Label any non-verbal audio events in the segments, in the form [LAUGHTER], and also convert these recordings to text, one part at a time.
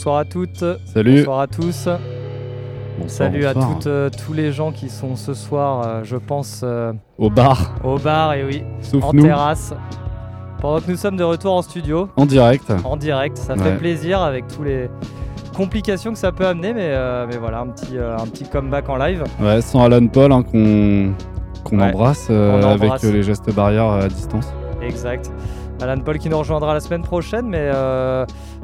Bonsoir à toutes. Salut. Bonsoir à tous. Bonsoir, Salut à toutes, euh, tous les gens qui sont ce soir, euh, je pense, euh, Au bar, au bar et oui, sauf en nous, terrasse. Pendant que nous sommes de retour en studio, en direct. en direct, ça Ouais. fait plaisir avec tous les complications que ça peut amener, mais, mais voilà, un petit, un petit comeback en live. Ouais, sans Alan Paul hein, qu'on Ouais, embrasse avec embrasse. euh, les gestes barrières à distance. Exact. Alan Paul qui nous rejoindra la semaine prochaine, mais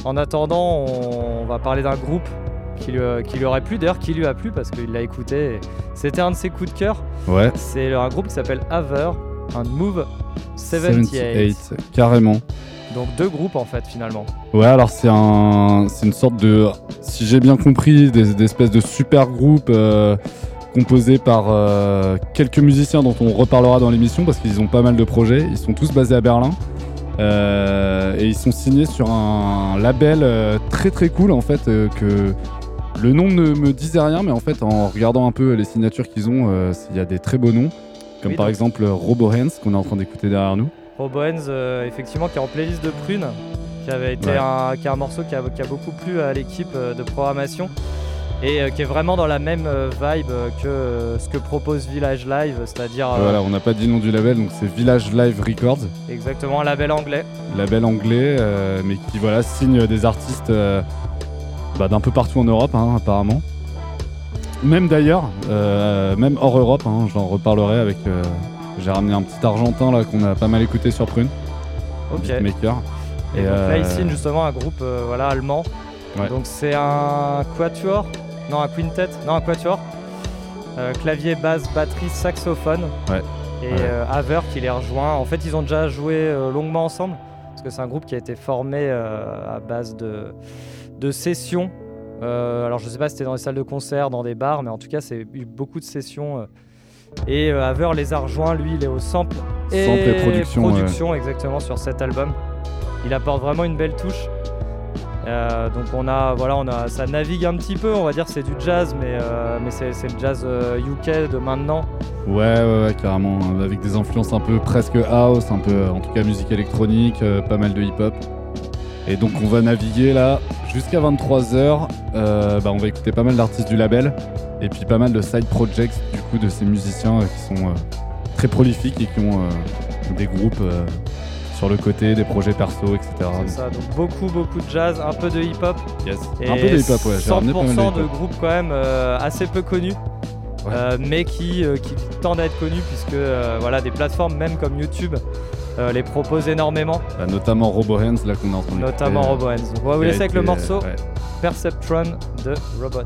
en attendant, on, va parler d'un groupe qui lui, euh, qui lui aurait plu, d'ailleurs qui lui a plu parce qu'il l'a écouté. C'était un de ses coups de cœur. Ouais, C'est un groupe qui s'appelle Haver, un Move 78. 78, carrément. Donc deux groupes en fait finalement. Ouais, alors c'est un, c'est une sorte de, si j'ai bien compris, des, des espèces de super groupes euh, composés par euh, quelques musiciens dont on reparlera dans l'émission parce qu'ils ont pas mal de projets. Ils sont tous basés à Berlin. Euh, et ils sont signés sur un label euh, très très cool en fait euh, que le nom ne me disait rien mais en fait en regardant un peu les signatures qu'ils ont il y a des très beaux noms. Comme Oui, par exemple Robo Hands qu'on est en train d'écouter derrière nous. Roboens, euh, effectivement, qui est en playlist de Prune, qui avait été Ouais. un, qui est un morceau qui a, qui a beaucoup plu à l'équipe de programmation et euh, qui est vraiment dans la même euh, vibe euh, que ce que propose Village Live, c'est-à-dire voilà on n'a pas dit le nom du label donc c'est Village Live Records exactement un label anglais. label anglais, mais qui voilà signe des artistes bah, d'un peu partout en Europe, hein, apparemment. Même d'ailleurs, même hors Europe, hein, j'en reparlerai avec. J'ai ramené un petit Argentin là qu'on a pas mal écouté sur Prune, Ok. beatmaker. Et, donc là, il signe justement un groupe voilà, allemand. Ouais. Donc c'est un quatuor, non un quintet, non un quatuor. Euh, clavier, basse, batterie, saxophone. Ouais. Et Ouais. euh, Haver qui les rejoint. En fait, ils ont déjà joué euh, longuement ensemble parce que c'est un groupe qui a été formé à base de, de sessions. Alors je sais pas si c'était dans des salles de concert, dans des bars, mais en tout cas c'est eu beaucoup de sessions. et Haver les a rejoints, lui il est au sample Sample et production, ouais. production, exactement sur cet album. Il apporte vraiment une belle touche. Euh, donc on a, voilà, on a, ça navigue un petit peu, on va dire c'est du jazz, mais, euh, mais c'est le jazz euh, UK de maintenant. Ouais, ouais, ouais, carrément, euh, avec des influences un peu presque house, un peu, euh, en tout cas musique électronique, euh, pas mal de hip-hop. Et donc on va naviguer là jusqu'à 23h. bah, on va écouter pas mal d'artistes du label et puis pas mal de side projects du coup de ces musiciens euh, qui sont euh, très prolifiques et qui ont euh, des groupes euh, sur le côté, des projets perso, etc. C'est ça, donc beaucoup beaucoup de jazz, un peu de hip-hop. Yes. Et Un peu de hip-hop, ouais. J'ai ramené pas mal 100% de groupes quand même euh, assez peu connus, Ouais. euh, mais qui, euh, qui tendent à être connus puisque euh, voilà, des plateformes même comme YouTube euh, les proposent énormément, Bah, notamment Robo Hands là qu'on est en train d'écouter. notamment Robo Hands. Donc on va vous a laisser avec le morceau ouais. Perceptron de Robot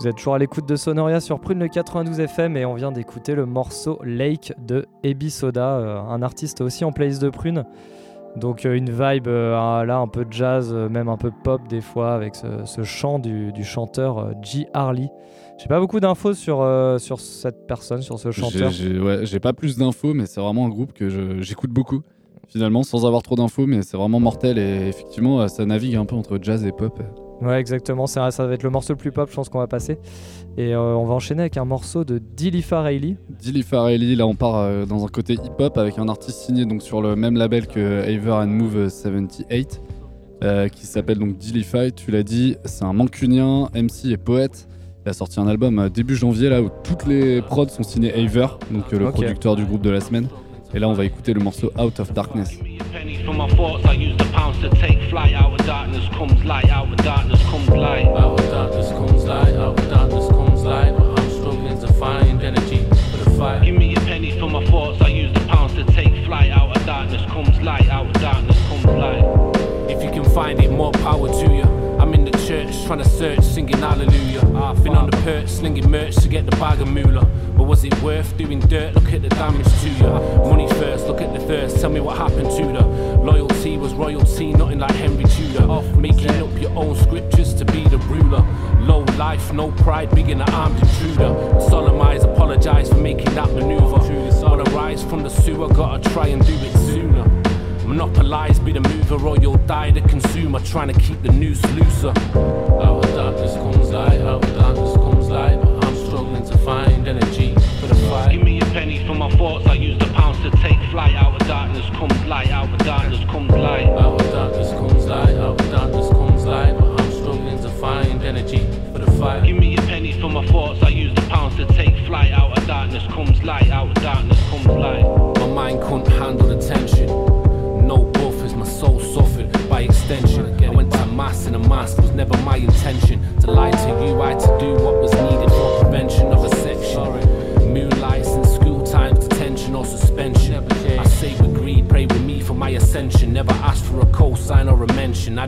Vous êtes toujours à l'écoute de Sonoria sur Prune le 92 FM et on vient d'écouter le morceau Lake de Ebi Soda, euh, un artiste aussi en playlist de Prune. Donc euh, une vibe euh, là un peu jazz, même un peu pop des fois avec ce, ce chant du, du chanteur G. Harley. J'ai pas beaucoup d'infos sur, sur cette personne, sur ce chanteur. J'ai ouais, pas plus d'infos, mais c'est vraiment un groupe que j'écoute beaucoup. Finalement, sans avoir trop d'infos, mais c'est vraiment mortel et effectivement, ça navigue un peu entre jazz et pop. Ouais, exactement. Ça, ça va être le morceau le plus pop, je pense qu'on va passer. Et euh, on va enchaîner avec un morceau de Dilly Farrelly. Dilly Farrelly, là on part euh, dans un côté hip-hop avec un artiste signé donc sur le même label que Aver and Move 78 euh, qui s'appelle donc Dillify, tu l'as dit, c'est un mancunien, MC et poète. Il a sorti un album début janvier là où toutes les prods sont signés Aver, donc le producteur du groupe de la semaine. Et là, on va écouter le morceau Out of Darkness. Give me a penny for my thoughts. I use the pounds to take flight. Out of darkness comes light. Out of darkness comes light. If you can find it, trying to search, singing hallelujah. I've been on the perch, slinging merch to get the bag of moolah. But was it worth doing dirt? Look at the damage to you. Money first, look at the thirst. Tell me what happened to the loyalty was royalty, nothing like Henry Tudor. Making up your own scriptures to be the ruler. Low life, no pride, big in the armed intruder. Solemnize, apologize for making that maneuver. Wanna rise from the sewer, gotta try and do it sooner. Monopolize, be the mover, or you'll die the consumer. Trying to keep the noose looser. Out of darkness comes light, out of darkness comes light. But I'm struggling to find energy for the fight. Give me a penny for my thoughts. I use the pounds to take flight. Out of darkness comes light. Out of darkness comes light.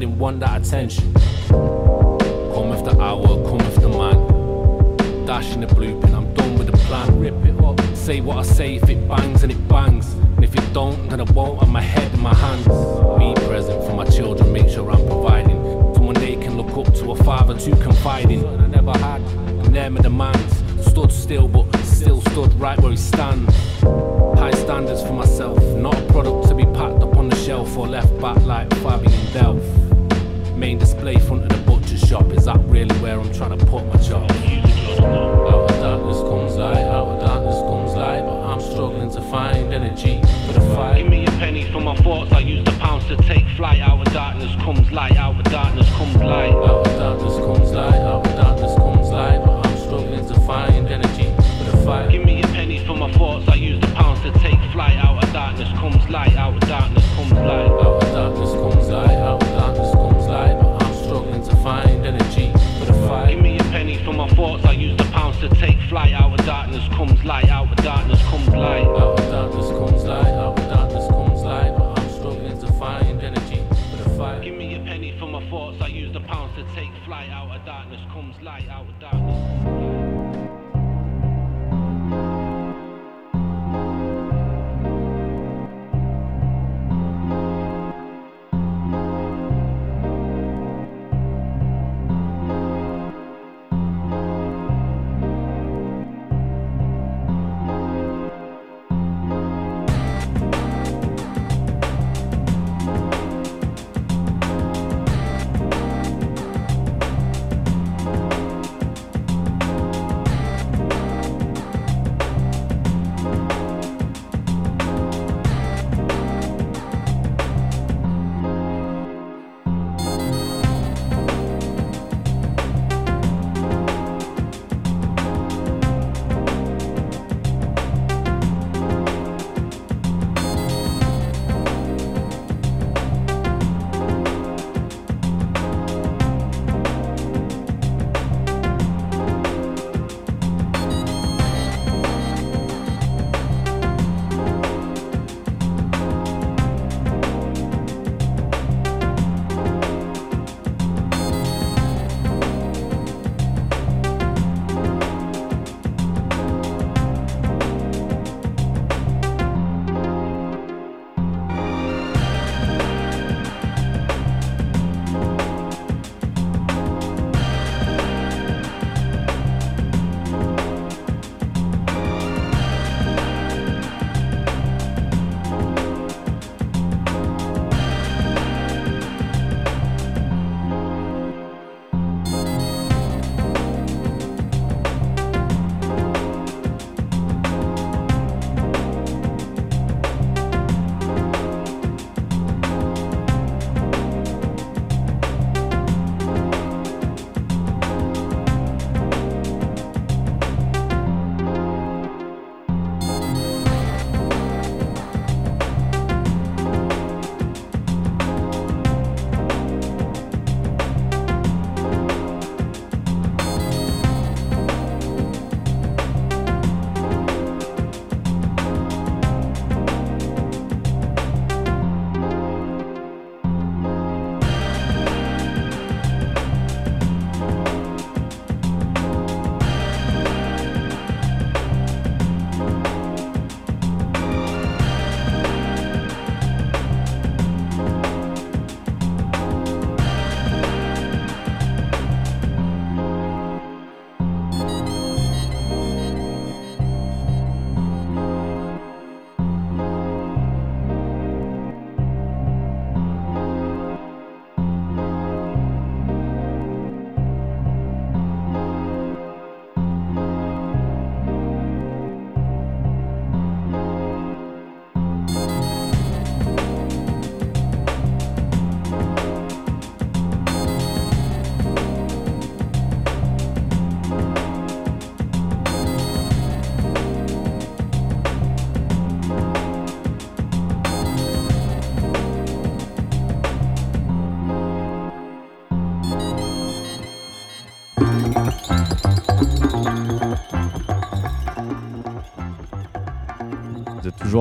Didn't want that attention. Come with the hour, come with the man. Dashing the blueprint, I'm done with the plan. Rip it up, say what I say if it bangs and it bangs. And if it don't, then I won't have my head in my hands. Be present for my children, make sure I'm providing. Someone they can look up to, a father to confide in. I never had, and they're my demands. Stood still, but still stood right where he stands. High standards for myself, not a product to be packed up on the shelf or left back like Fabian trying to put my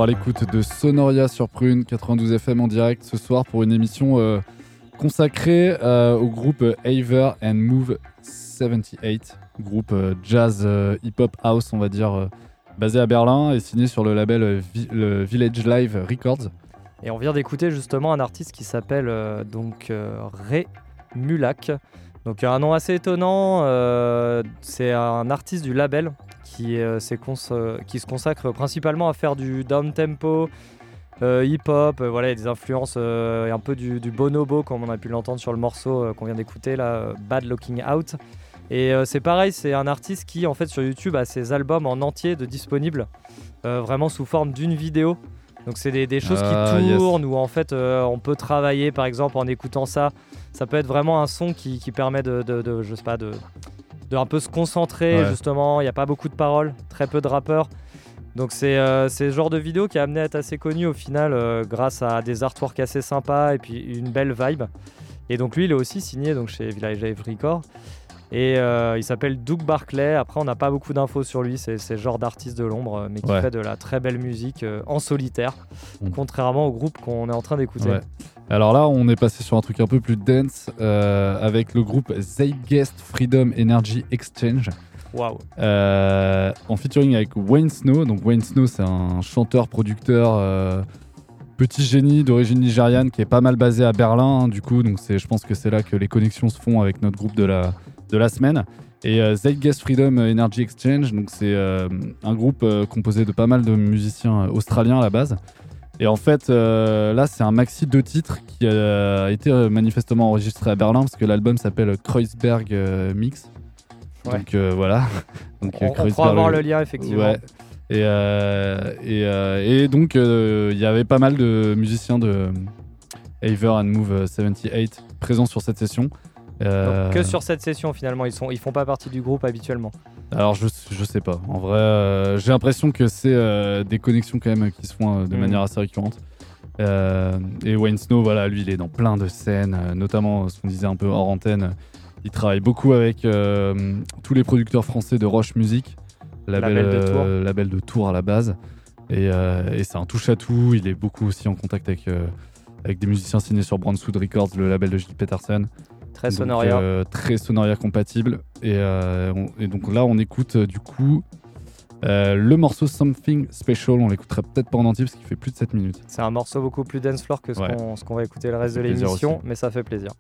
l'écoute de Sonoria sur Prune 92 FM en direct ce soir pour une émission euh, consacrée euh, au groupe Aver and Move 78, groupe euh, jazz hip-hop house, on va dire, basé à Berlin et signé sur le label Village Live Records. Et on vient d'écouter justement un artiste qui s'appelle donc Ray Mulak. Donc un nom assez étonnant. euh, c'est un artiste du label qui, euh, euh, qui se consacre principalement à faire du down tempo, hip-hop. voilà, des influences et un peu du, du bonobo comme on a pu l'entendre sur le morceau qu'on vient d'écouter là, Bad Looking Out. Et c'est pareil, c'est un artiste qui en fait sur YouTube a ses albums en entier de disponibles, vraiment sous forme d'une vidéo. Donc c'est des, des choses Ah, qui yes. tournent où en fait euh, on peut travailler par exemple en écoutant ça. Ça peut être vraiment un son qui, qui permet de, de- de- je sais pas, de, de un peu se concentrer Ouais. justement. Il n'y a pas beaucoup de paroles, très peu de rappeurs. Donc c'est euh, ce genre de vidéo qui a amené à être assez connu au final euh, grâce à des artworks assez sympas et puis une belle vibe. Et donc lui il est aussi signé donc chez Village Live Records. Et euh, il s'appelle Doug Barclay. Après, on n'a pas beaucoup d'infos sur lui. C'est le genre d'artiste de l'ombre, euh, mais qui Ouais. fait de la très belle musique euh, en solitaire, Mm. contrairement au groupe qu'on est en train d'écouter. Ouais. Alors là, on est passé sur un truc un peu plus dense euh, avec le groupe Zeitgeist Freedom Energy Exchange. Euh, en featuring avec Wayne Snow. Donc Wayne Snow, c'est un chanteur, producteur, petit génie d'origine nigériane qui est pas mal basé à Berlin. hein, du coup, donc c'est, je pense que c'est là que les connexions se font avec notre groupe de la, de la semaine. Et euh, Zeitgeist Freedom Energy Exchange, donc c'est euh, un groupe euh, composé de pas mal de musiciens australiens à la base. Et en fait, là, c'est un maxi de titres qui a été manifestement enregistré à Berlin parce que l'album s'appelle Kreuzberg Mix. Ouais. Donc voilà. [LAUGHS] Donc, On- on croit avoir le lien, effectivement. Ouais. Et, euh, et, euh, et donc, euh, il y avait pas mal de musiciens de Aver and Move 78 présents sur cette session. Euh, Donc, que sur cette session finalement, ils sont, ils font pas partie du groupe habituellement. alors je, je sais pas. En vrai, euh, j'ai l'impression que c'est euh, des connexions quand même qui se font euh, de Mhm. manière assez récurrente. Euh, et Wayne Snow, voilà, lui, il est dans plein de scènes, euh, notamment euh, ce qu'on disait un peu hors antenne. Il travaille beaucoup avec euh, tous les producteurs français de Roche Music, label, Label de Tours. euh, label de Tours à la base. Et, euh, et c'est un touche à tout. Il est beaucoup aussi en contact avec, euh, avec des musiciens signés sur Brandwood Records, le label de Gilles Peterson. Très Donc, Sonoria. euh, très Sonoria compatible. Et, euh, on- et donc là, on écoute euh, du coup le morceau Something Special. On l'écoutera peut-être pas en entier parce qu'il fait plus de 7 minutes. C'est un morceau beaucoup plus dance floor que ce Ouais. qu'on va écouter le reste de l'émission, mais ça fait plaisir.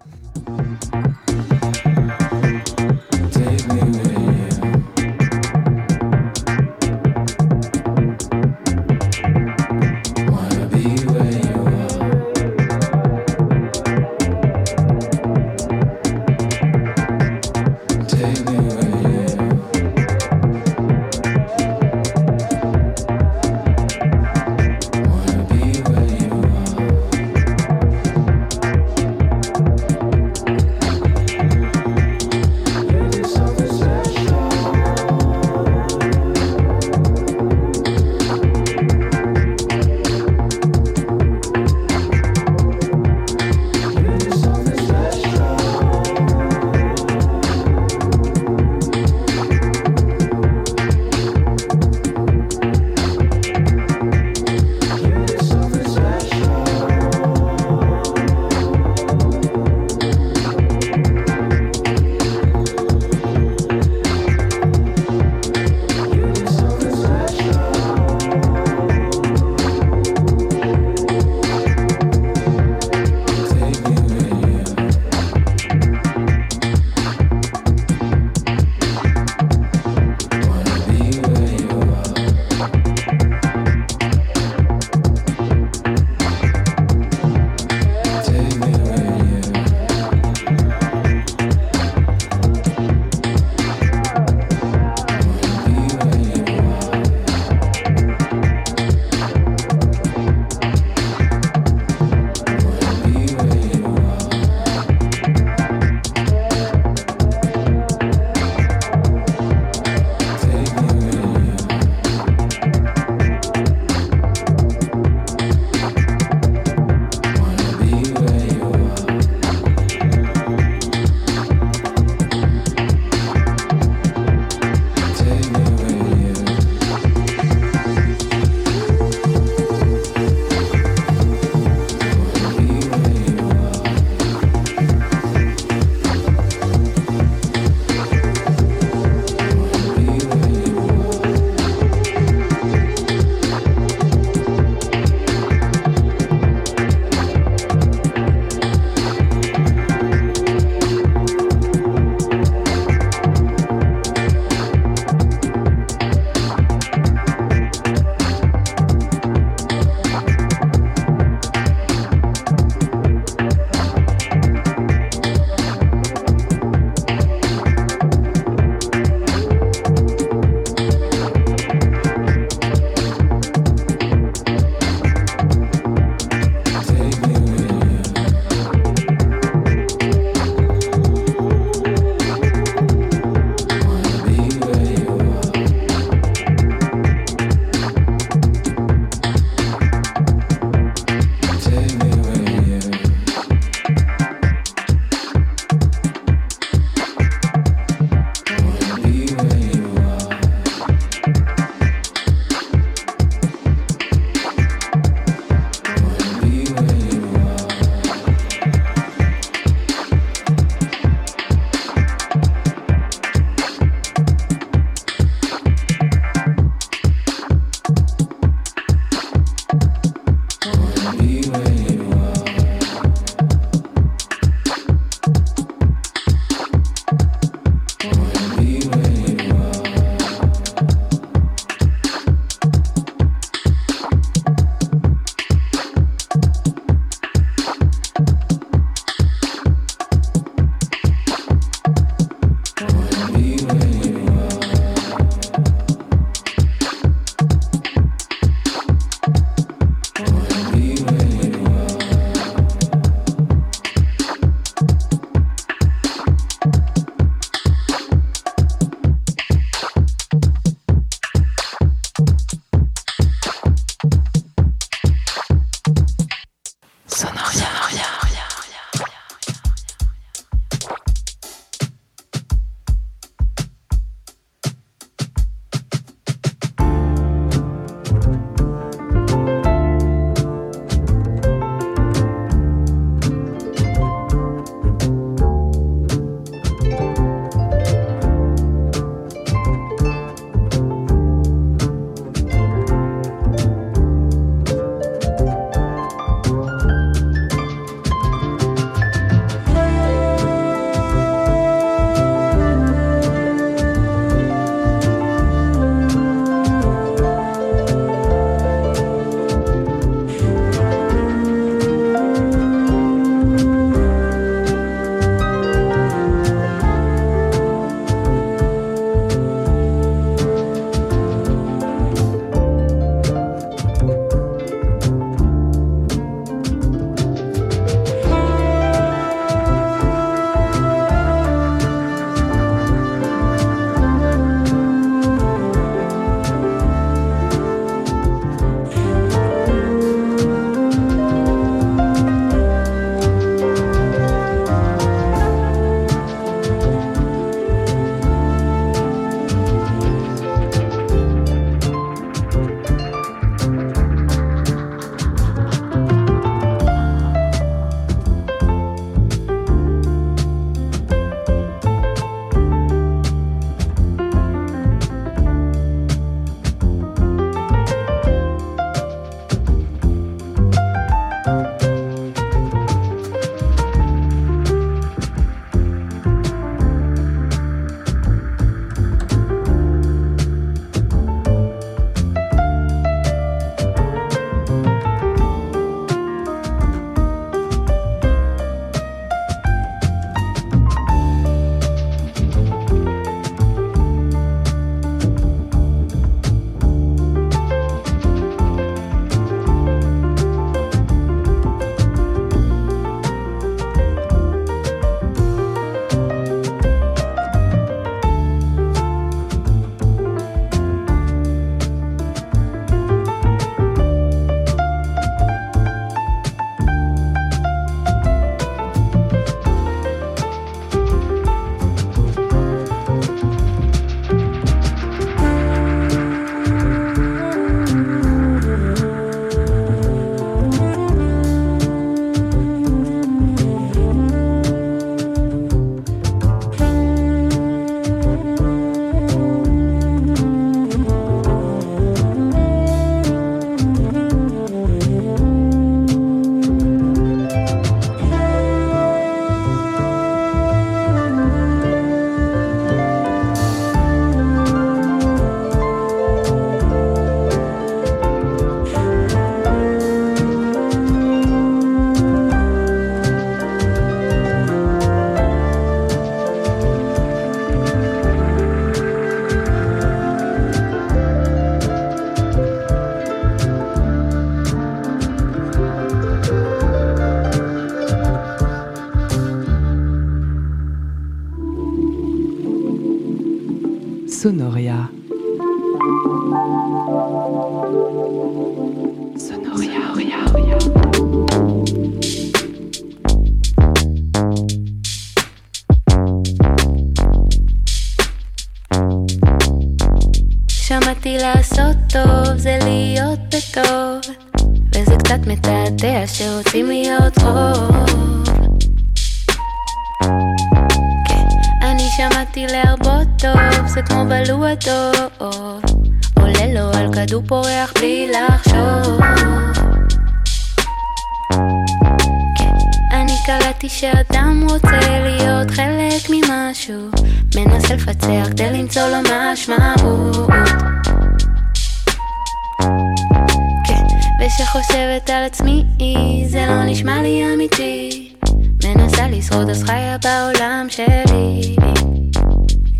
מנסה לשרוד אז חיה בעולם שלי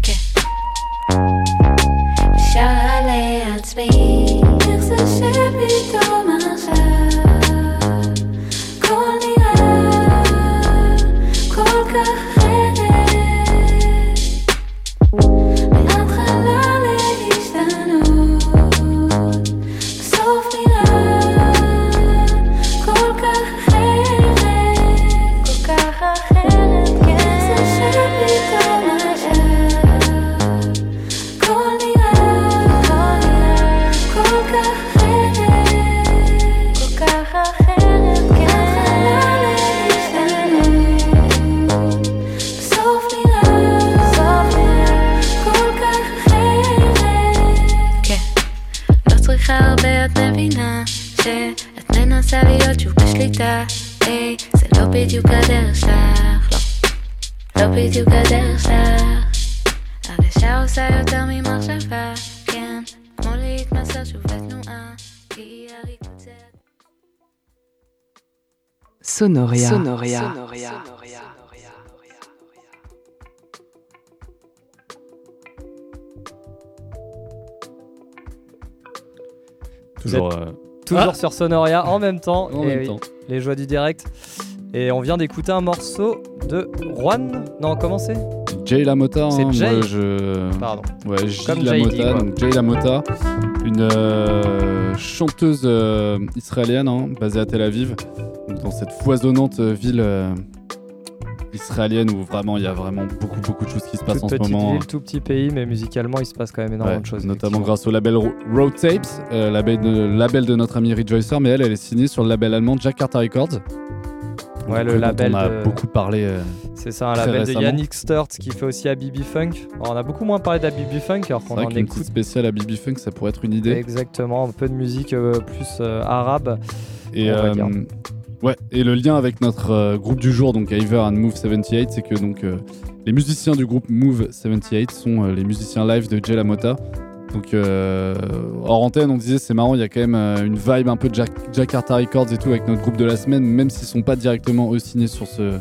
כן. שרה לעצמי Sonoria. Sonoria. Toujours. Vous êtes euh, Toujours Ah sur Sonoria en même temps. En Et même oui, temps. Les joies du direct. Et on vient d'écouter un morceau de Juan. Non, comment c'est? Jay LaMotta. C'est hein, Jay. moi, je... Pardon. Ouais, J Comme LaMotta, JD, quoi. donc Jay LaMotta, une euh, chanteuse euh, israélienne hein, basée à Tel Aviv, dans cette foisonnante euh, ville euh, israélienne où vraiment il y a vraiment beaucoup beaucoup de choses qui se passent Toute en ce moment. ville, tout petit pays, mais musicalement, il se passe quand même énormément Ouais, de choses. notamment grâce au label Ro- Road Tapes, euh, label, de, label de notre ami Rejoicer, mais elle, elle est signée sur le label allemand Jakarta Records. Ouais, le label On a de- beaucoup parlé. euh, C'est ça, un label de. Yannick Sturts qui fait aussi Abibi Funk. Alors, on a beaucoup moins parlé d'Abibi Funk alors qu'on en qu'une écoute petite spéciale à Bibi Funk, ça pourrait être une idée. exactement un peu de musique euh, plus euh, arabe. Et, ouais, et le lien avec notre groupe du jour, donc Iver and Move 78, c'est que donc les musiciens du groupe Move 78 sont les musiciens live de Jay LaMotta. Donc euh, hors antenne, on disait c'est marrant, il y a quand même euh, une vibe un peu Jack- Jakarta Records et tout avec notre groupe de la semaine, même s'ils sont pas directement eux signés sur ce,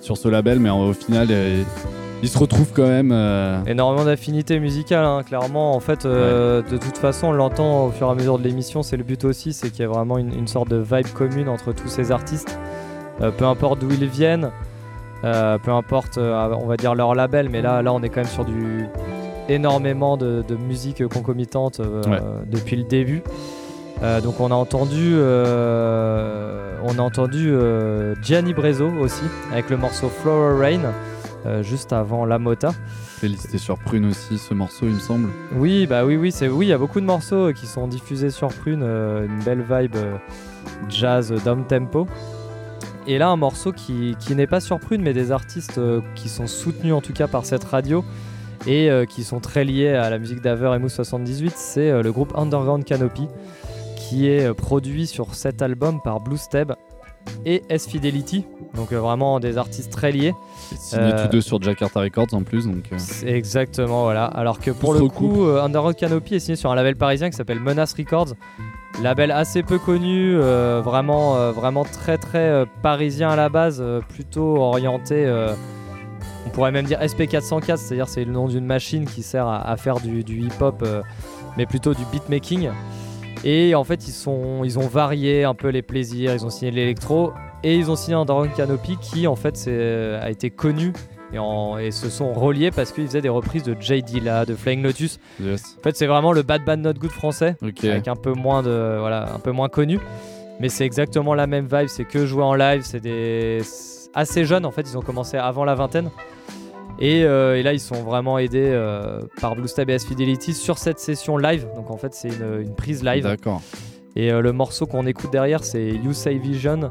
sur ce label, mais euh, au final euh, ils se retrouvent quand même. Énormément d'affinités musicales, hein, clairement. En fait, de toute façon, on l'entend au fur et à mesure de l'émission. C'est le but aussi, c'est qu'il y a vraiment une, une sorte de vibe commune entre tous ces artistes. Peu importe d'où ils viennent, peu importe, on va dire leur label, mais là, là, on est quand même sur du énormément de, de musique concomitante euh, Ouais. depuis le début. Euh, donc on a entendu, euh, on a entendu euh, Gianni Brezzo aussi avec le morceau Flower Rain juste avant La Mota. Félicité sur Prune aussi, ce morceau, il me semble. Oui, bah oui, oui, c'est oui, il y a beaucoup de morceaux qui sont diffusés sur Prune, une belle vibe jazz down tempo. Et là, un morceau qui, qui n'est pas sur Prune, mais des artistes qui sont soutenus en tout cas par cette radio et euh, qui sont très liés à la musique d'Aver et Mousse 78, c'est euh, le groupe Underground Canopy qui est euh, produit sur cet album par Blue Steb et S Fidelity, donc vraiment des artistes très liés. Signés Euh, tous deux sur Jakarta Records en plus, donc. euh, Exactement, voilà. Alors que pour le coup, euh, Underground Canopy est signé sur un label parisien qui s'appelle Menace Records. Label assez peu connu, vraiment, vraiment très très parisien à la base, plutôt orienté. Euh, on pourrait même dire SP404, c'est-à-dire c'est le nom d'une machine qui sert à, à faire du, du hip-hop, euh, mais plutôt du beatmaking. Et en fait, ils, sont, ils ont varié un peu les plaisirs, ils ont signé de l'électro et ils ont signé Underground Canopy qui en fait c'est- a été connu Et, en- et se sont reliés parce qu'ils faisaient des reprises de J. Dilla, de Flying Lotus. Yes. En fait, c'est vraiment le Bad Bad Not Good français, avec un peu moins de, voilà, un peu moins connu. Mais c'est exactement la même vibe. C'est que jouer en live. C'est des assez jeunes. En fait, ils ont commencé avant la vingtaine. Et, euh, et là, ils sont vraiment aidés euh, par Blue Stab et S Fidelity sur cette session live. Donc en fait, c'est une, une prise live. D'accord. Et euh, le morceau qu'on écoute derrière, c'est You Say Vision,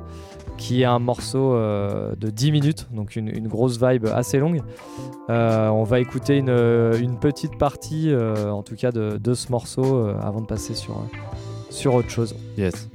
qui est un morceau de 10 minutes, donc une, une grosse vibe assez longue. On va écouter une, une petite partie, en tout cas, de, de ce morceau avant de passer sur, sur autre chose. Yes.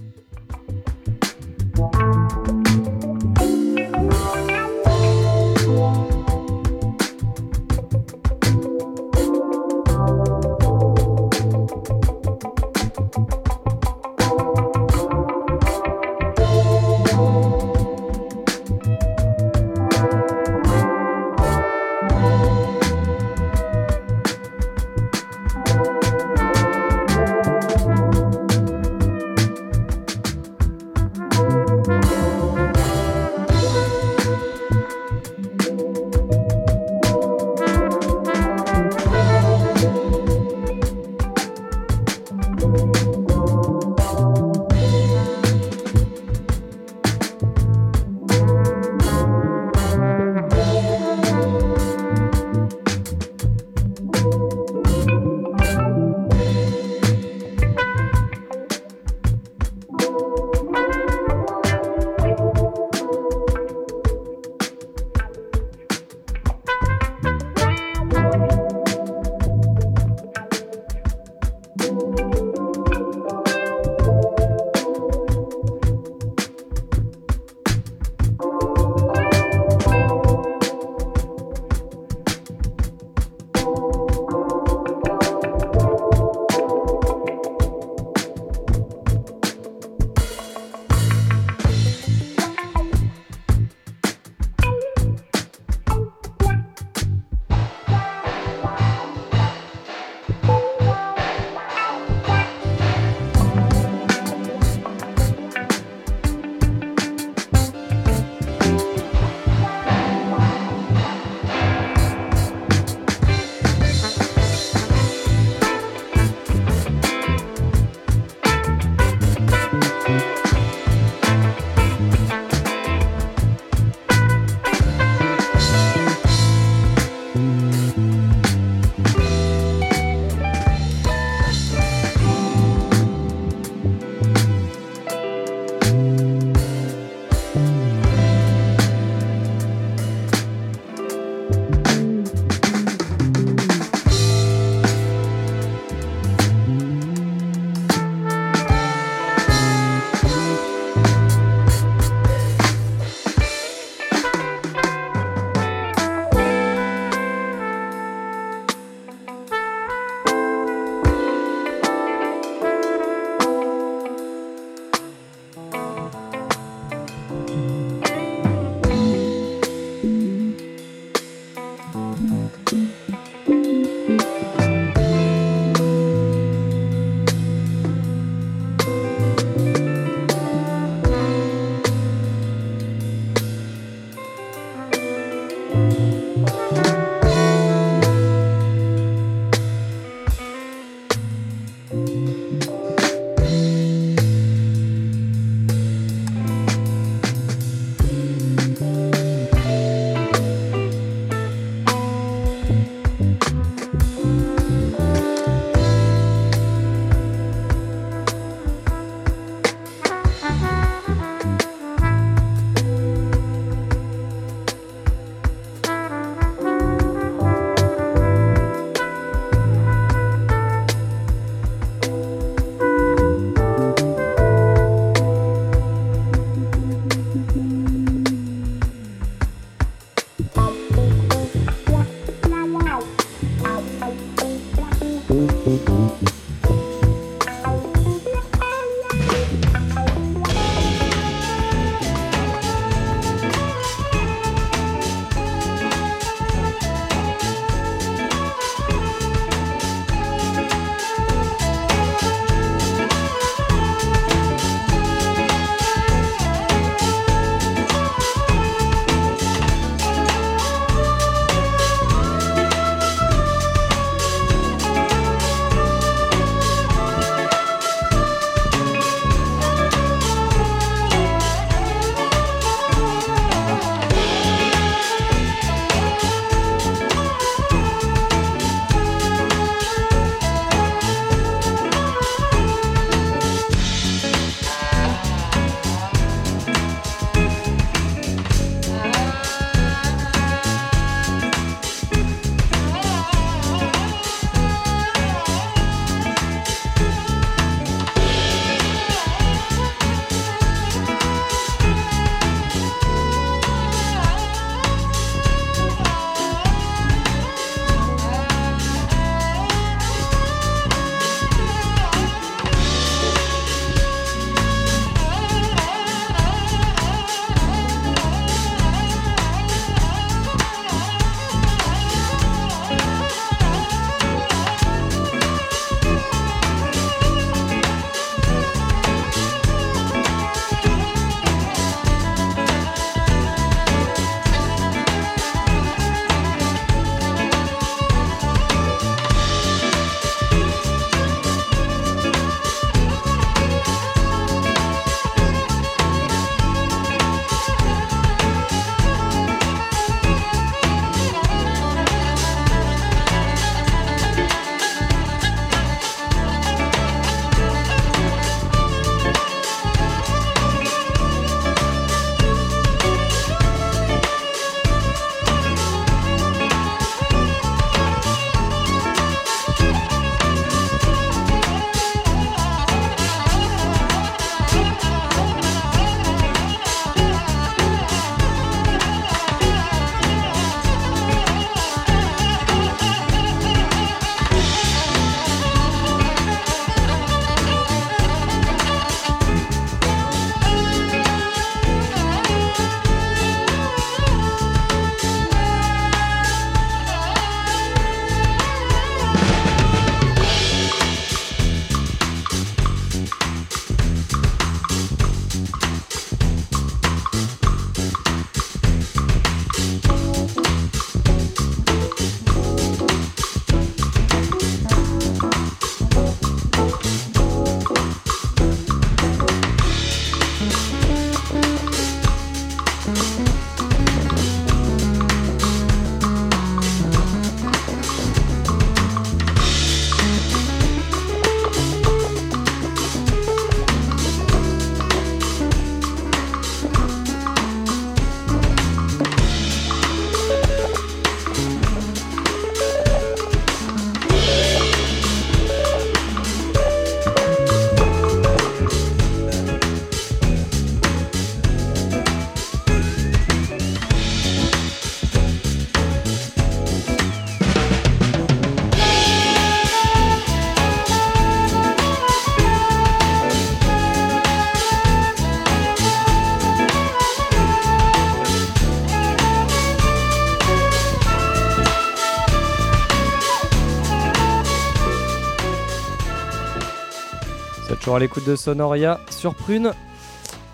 Toujours à l'écoute de Sonoria sur Prune.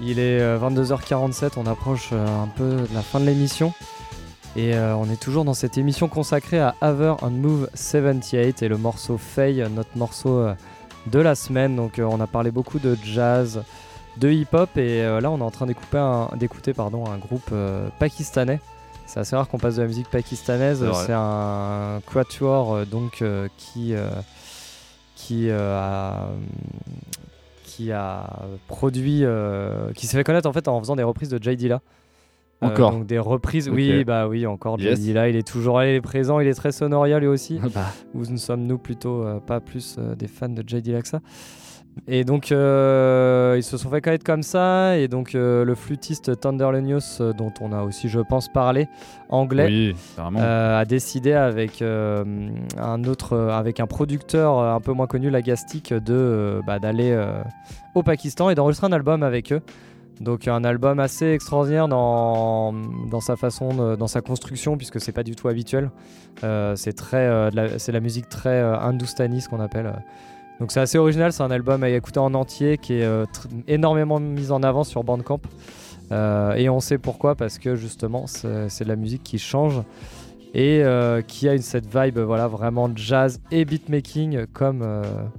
Il est euh, 22h47, on approche euh, un peu de la fin de l'émission. Et euh, on est toujours dans cette émission consacrée à Haver and Move 78 et le morceau Faye, notre morceau euh, de la semaine. Donc euh, on a parlé beaucoup de jazz, de hip-hop et euh, là on est en train d'écouter un, pardon, un groupe euh, pakistanais. C'est assez rare qu'on passe de la musique pakistanaise. C'est un quatuor euh, donc euh, qui euh, qui euh, a qui a produit euh, qui s'est fait connaître en fait en faisant des reprises de Jay Dilla. Euh, Encore donc des reprises, oui, bah oui, encore Yes. Jay Dilla, il est toujours là, il est présent, il est très sonoria lui aussi. [LAUGHS] Bah. Ou nous sommes nous plutôt euh, pas plus des fans de Jay Dilla que ça. Et donc euh, ils se sont fait connaître comme ça, et donc euh, le flûtiste Thunder Lenius, euh, dont on a aussi, je pense, parlé, anglais, Oui, a décidé avec un autre, avec un producteur un peu moins connu, Lagastic, de bah, d'aller au Pakistan et d'enregistrer un album avec eux. Donc un album assez extraordinaire dans, dans sa façon, de- dans sa construction, puisque c'est pas du tout habituel. C'est très, c'est la musique très hindoustanie, ce qu'on appelle. Donc c'est assez original, c'est un album à écouter en entier qui est euh, énormément mis en avant sur Bandcamp. Euh, et on sait pourquoi, parce que justement c'est de la musique qui change et euh, qui a une, cette vibe voilà, vraiment jazz et beatmaking comme,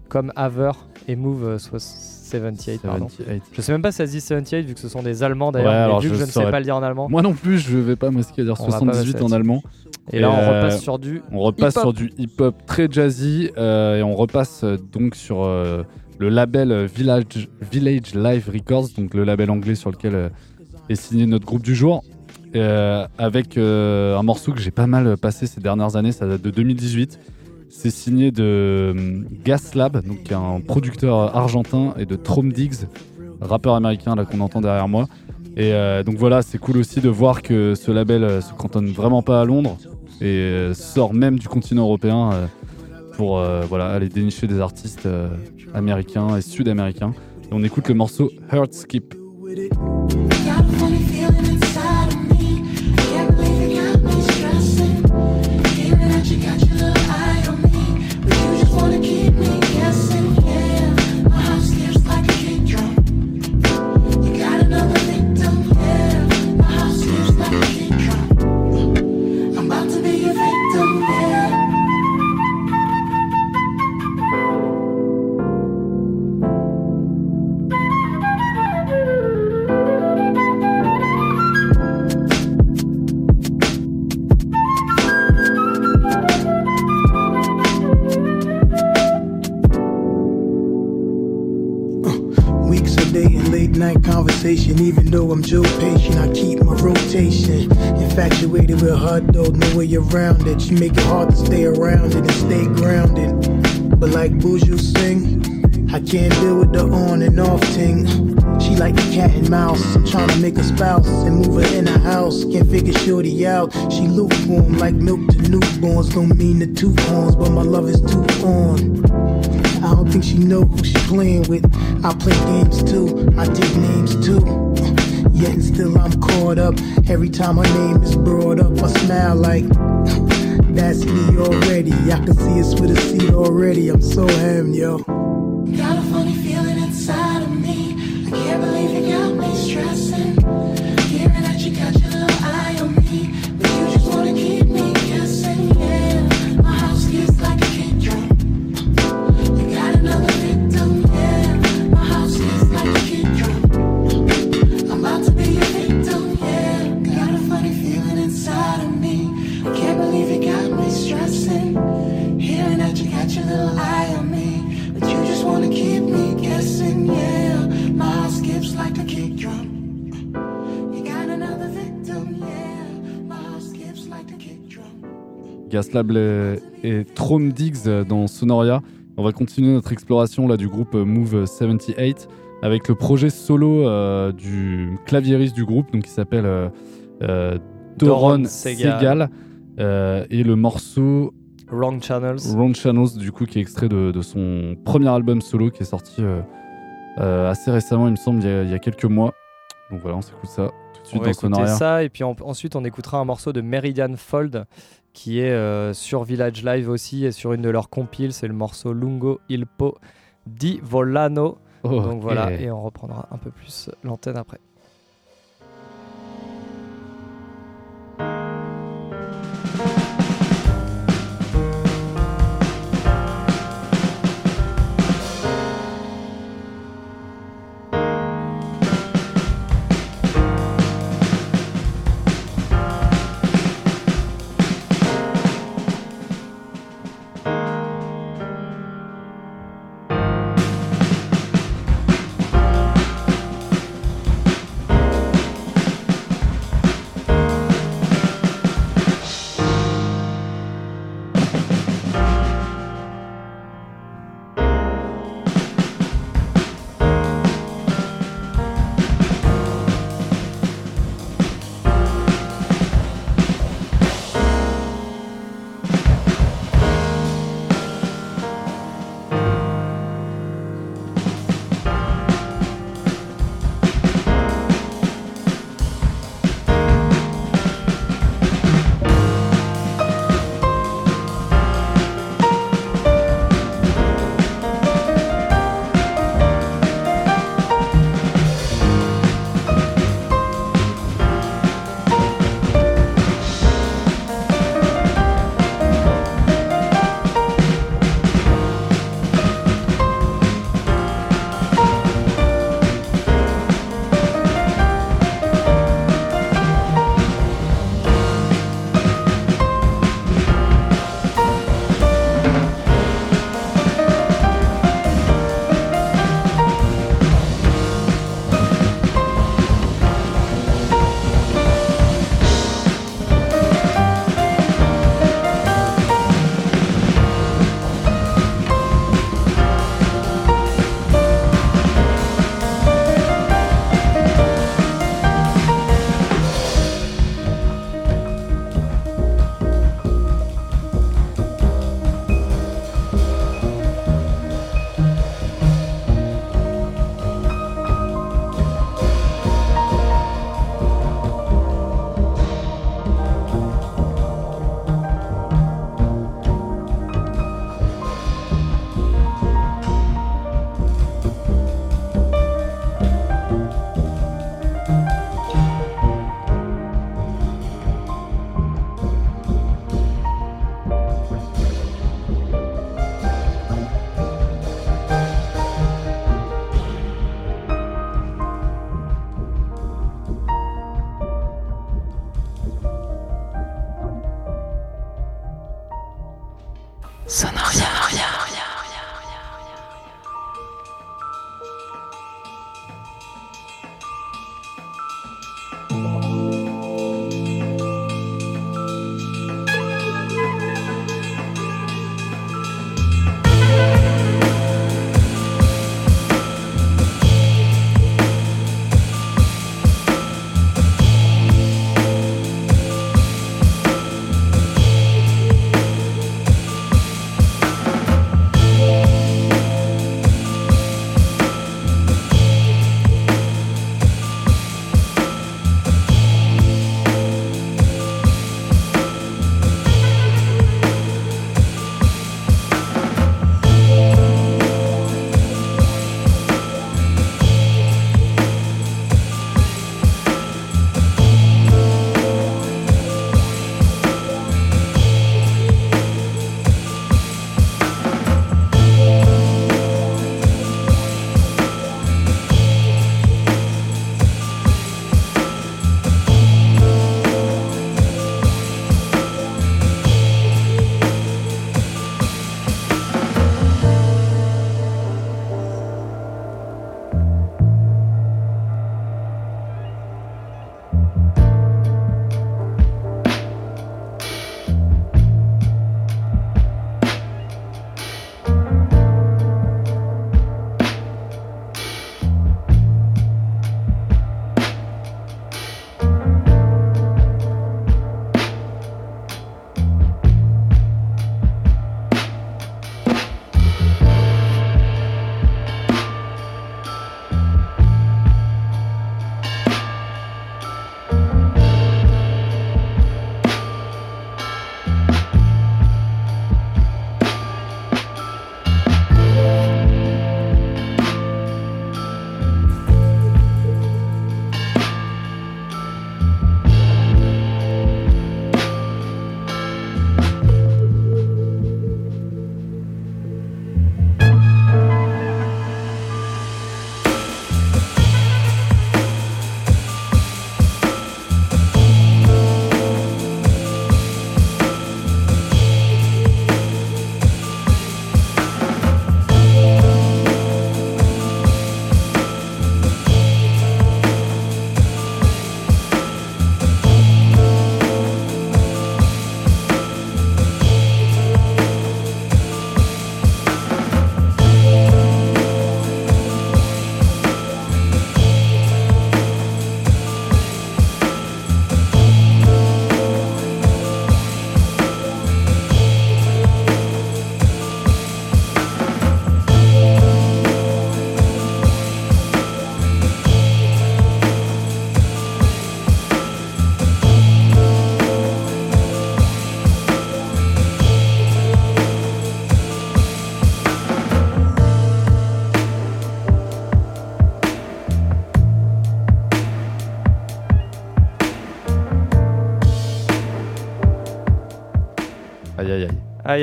comme Haver et Move euh, soix- 78. Pardon. 78. Je sais même pas si ça se dit 78 vu que ce sont des Allemands Ouais, d'ailleurs, vu que je ne sais pas le dire en allemand. Moi non plus, je vais pas à dire On va pas 78 passer en allemand. Et là, on euh, repasse sur du On repasse hip-hop. sur du hip-hop très jazzy euh, et on repasse euh, donc sur le label Village, Village Live Records, donc le label anglais sur lequel est signé notre groupe du jour. avec un morceau que j'ai pas mal passé ces dernières années, ça date de 2018. C'est signé de euh, Gas Lab, donc un producteur argentin, et de Trom Diggs, rappeur américain là qu'on entend derrière moi. Et euh, donc voilà, c'est cool aussi de voir que ce label se cantonne vraiment pas à Londres et euh, sort même du continent européen euh, pour euh, voilà aller dénicher des artistes américains et sud-américains. Et on écoute le morceau Heart Skip. I'm patient, I keep my rotation. Infatuated with her, though, no way around it. She make it hard to stay around it and stay grounded. But like Buju sing, I can't deal with the on and off ting. She like the cat and mouse. I'm trying to make a spouse and move her in the house. Can't figure shorty out. She lukewarm like milk to newborns. Don't mean the two horns, but my love is too on. I don't think she know who she playing with. I play games too. I take names too. Yet and still I'm caught up. Every time her name is brought up, I smile like that's me already. I can see it's with a seat already. I'm so ham, yo. Gaslab et, et Trom Diggs dans Sonoria. On va continuer notre exploration là, du groupe Move 78 avec le projet solo euh, du claviériste du groupe donc qui s'appelle euh, euh, Doron Doron Segal, euh, et le morceau Wrong Channels. Wrong Channels du coup qui est extrait de, de son premier album solo qui est sorti euh, euh, assez récemment il me semble il y, a, il y a quelques mois. Donc voilà on s'écoute ça tout de suite On va dans ça et puis en- ensuite on écoutera un morceau de Meridian Fold qui est euh, sur Village Live aussi et sur une de leurs compiles, c'est le morceau Lungo Il Po di Volano. Donc voilà, et on reprendra un peu plus l'antenne après.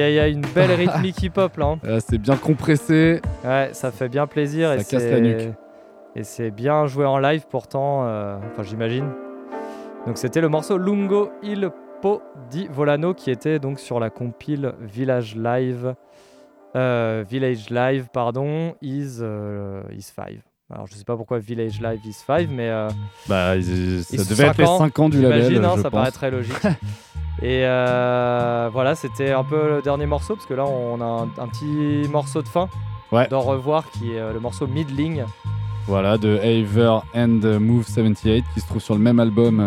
Aïe aïe. Aïe une belle [LAUGHS] rythmique hip-hop là. hein. Euh, c'est bien compressé. Ouais, ça fait bien plaisir. Ça et casse c'est- la nuque. Et c'est bien joué en live pourtant, euh, enfin j'imagine. Donc c'était le morceau Lungo il Po di Volano qui était donc sur la compile Village Live. euh, Village Live, pardon, is, euh, is 5. Alors je sais pas pourquoi Village Live is 5, mais. euh, Bah, ils- ça ils devait être cinq les ans, 5 ans du label, j'imagine, hein, je ça pense. paraît très logique. [LAUGHS] Et euh, voilà, c'était un peu le dernier morceau, parce que là on a un, un petit morceau de fin Ouais. d'en revoir qui est euh, le morceau Midling. Voilà, de Haver and Move 78 qui se trouve sur le même album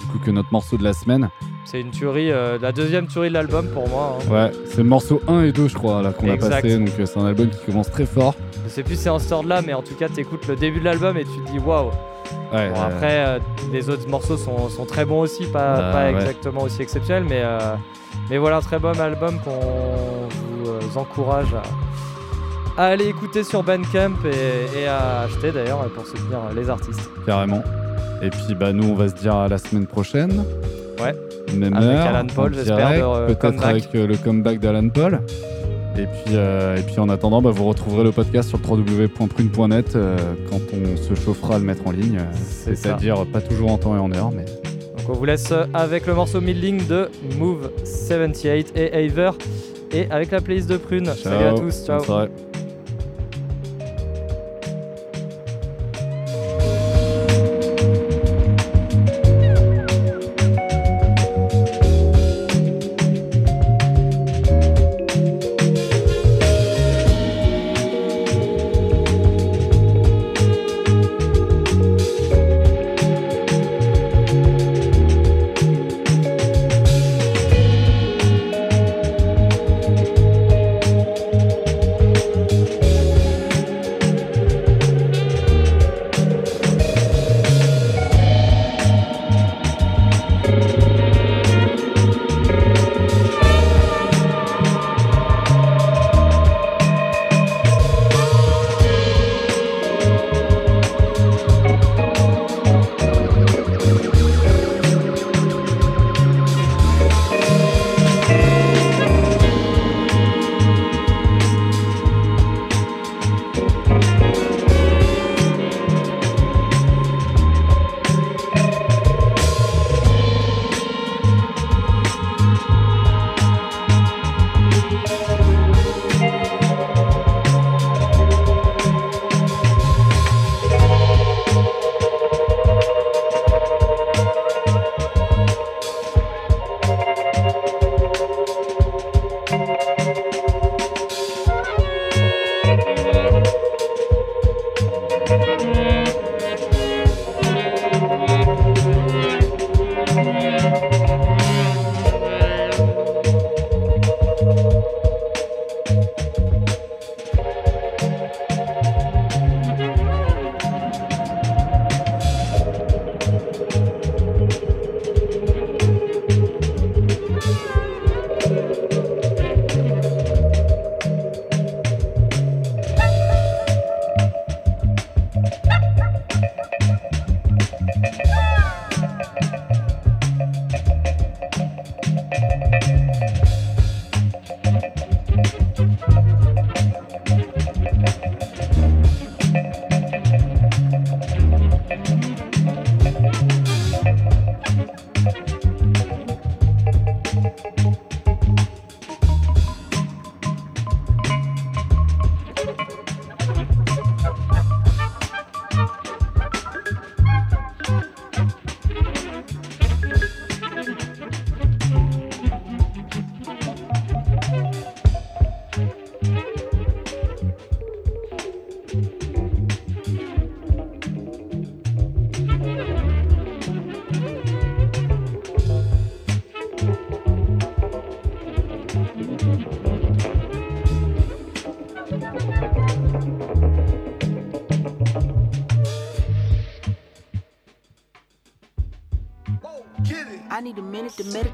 du coup que notre morceau de la semaine. C'est une tuerie, euh, la deuxième tuerie de l'album pour moi. hein. Ouais, c'est le morceau 1 et 2 je crois là qu'on a passé donc euh, c'est un album qui commence très fort. Je sais plus si c'est en ce là mais en tout cas, t'écoutes le début de l'album et tu te dis waouh. Ouais, Bon, après, euh, les autres morceaux sont, sont très bons aussi, pas, Bah, pas ouais. exactement aussi exceptionnels, mais, mais voilà, un très bon album qu'on vous encourage à, à aller écouter sur Bandcamp et, et à acheter d'ailleurs pour soutenir les artistes. carrément. Et puis bah nous on va se dire à la semaine prochaine. Ouais. Même Avec heure, Alan Paul, j'espère, euh, peut-être avec euh, le comeback d'Alan Paul. Et puis, euh, et puis en attendant, bah, vous retrouverez le podcast sur www.prune.net euh, quand on se chauffera à le mettre en ligne. euh. C'est-à-dire pas toujours en temps et en heure, mais Donc on vous laisse avec le morceau Midling de Move 78 et Aver et avec la playlist de Prune. Salut à tous, ciao. have to meditate